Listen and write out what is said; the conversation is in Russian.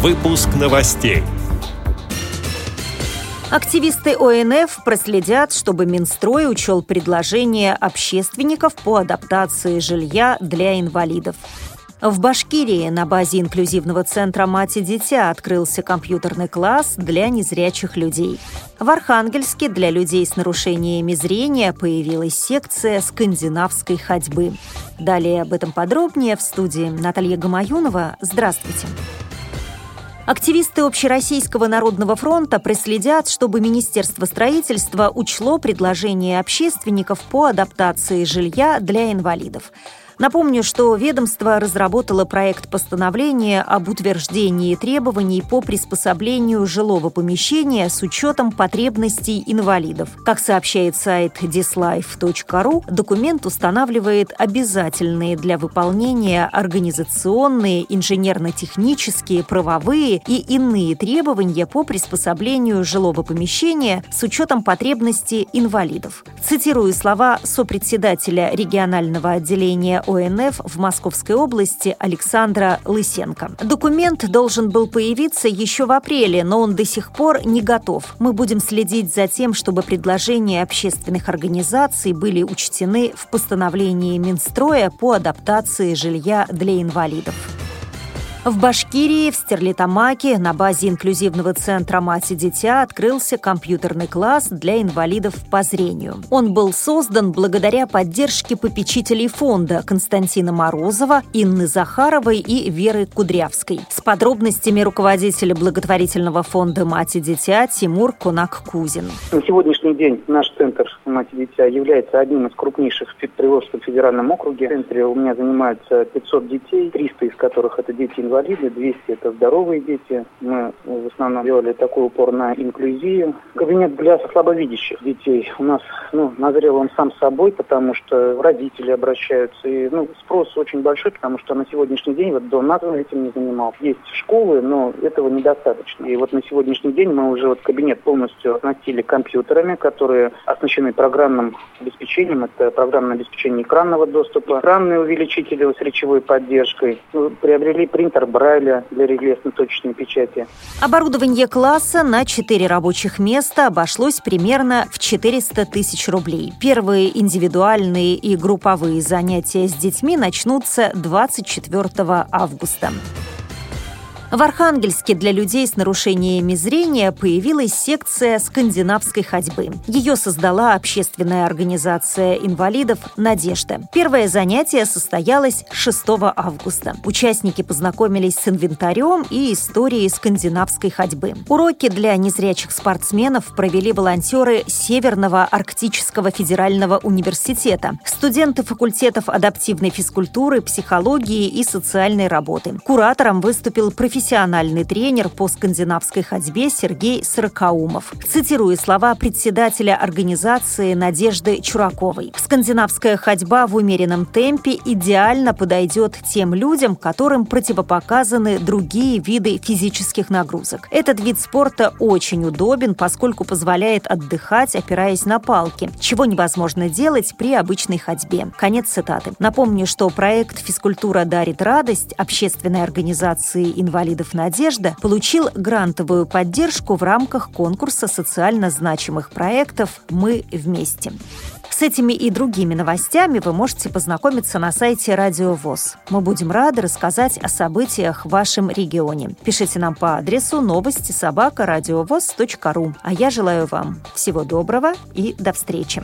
Выпуск новостей. Активисты ОНФ проследят, чтобы Минстрой учел предложения общественников по адаптации жилья для инвалидов. В Башкирии на базе инклюзивного центра «Мать и дитя» открылся компьютерный класс для незрячих людей. В Архангельске для людей с нарушениями зрения появилась секция скандинавской ходьбы. Далее об этом подробнее в студии Наталья Гамаюнова. Здравствуйте. Активисты Общероссийского народного фронта проследят, чтобы Министерство строительства учло предложения общественников по адаптации жилья для инвалидов. Напомню, что ведомство разработало проект постановления об утверждении требований по приспособлению жилого помещения с учетом потребностей инвалидов. Как сообщает сайт dislife.ru, документ устанавливает обязательные для выполнения организационные, инженерно-технические, правовые и иные требования по приспособлению жилого помещения с учетом потребностей инвалидов. Цитирую слова сопредседателя регионального отделения ОНФ в Московской области Александра Лысенко. Документ должен был появиться еще в апреле, но он до сих пор не готов. Мы будем следить за тем, чтобы предложения общественных организаций были учтены в постановлении Минстроя по адаптации жилья для инвалидов. В Башкирии, в Стерлитамаке, на базе инклюзивного центра «Мать и дитя» открылся компьютерный класс для инвалидов по зрению. Он был создан благодаря поддержке попечителей фонда Константина Морозова, Инны Захаровой и Веры Кудрявской. С подробностями руководителя благотворительного фонда «Мать и дитя» Тимур Кунак-Кузин. На сегодняшний день наш центр «Мать дитя» является одним из крупнейших привозов в федеральном округе. В центре у меня занимаются 500 детей, 300 из которых это дети инвалиды инвалиды, 200 это здоровые дети. Мы в основном делали такой упор на инклюзию. Кабинет для слабовидящих детей у нас ну, назрел он сам собой, потому что родители обращаются. И ну, спрос очень большой, потому что на сегодняшний день вот дом НАТО этим не занимался. Есть школы, но этого недостаточно. И вот на сегодняшний день мы уже вот кабинет полностью оснастили компьютерами, которые оснащены программным обеспечением. Это программное обеспечение экранного доступа, экранные увеличители с речевой поддержкой. Мы приобрели принтер Брайля для рельефно-точечной печати. Оборудование класса на 4 рабочих места обошлось примерно в 400 тысяч рублей. Первые индивидуальные и групповые занятия с детьми начнутся 24 августа. В Архангельске для людей с нарушениями зрения появилась секция скандинавской ходьбы. Ее создала общественная организация инвалидов «Надежда». Первое занятие состоялось 6 августа. Участники познакомились с инвентарем и историей скандинавской ходьбы. Уроки для незрячих спортсменов провели волонтеры Северного Арктического федерального университета, студенты факультетов адаптивной физкультуры, психологии и социальной работы. Куратором выступил профессиональный профессиональный тренер по скандинавской ходьбе Сергей Сорокаумов. Цитирую слова председателя организации Надежды Чураковой. Скандинавская ходьба в умеренном темпе идеально подойдет тем людям, которым противопоказаны другие виды физических нагрузок. Этот вид спорта очень удобен, поскольку позволяет отдыхать, опираясь на палки, чего невозможно делать при обычной ходьбе. Конец цитаты. Напомню, что проект «Физкультура дарит радость» общественной организации инвалидов инвалидов «Надежда» получил грантовую поддержку в рамках конкурса социально значимых проектов «Мы вместе». С этими и другими новостями вы можете познакомиться на сайте Радио ВОЗ. Мы будем рады рассказать о событиях в вашем регионе. Пишите нам по адресу новости собака. А я желаю вам всего доброго и до встречи.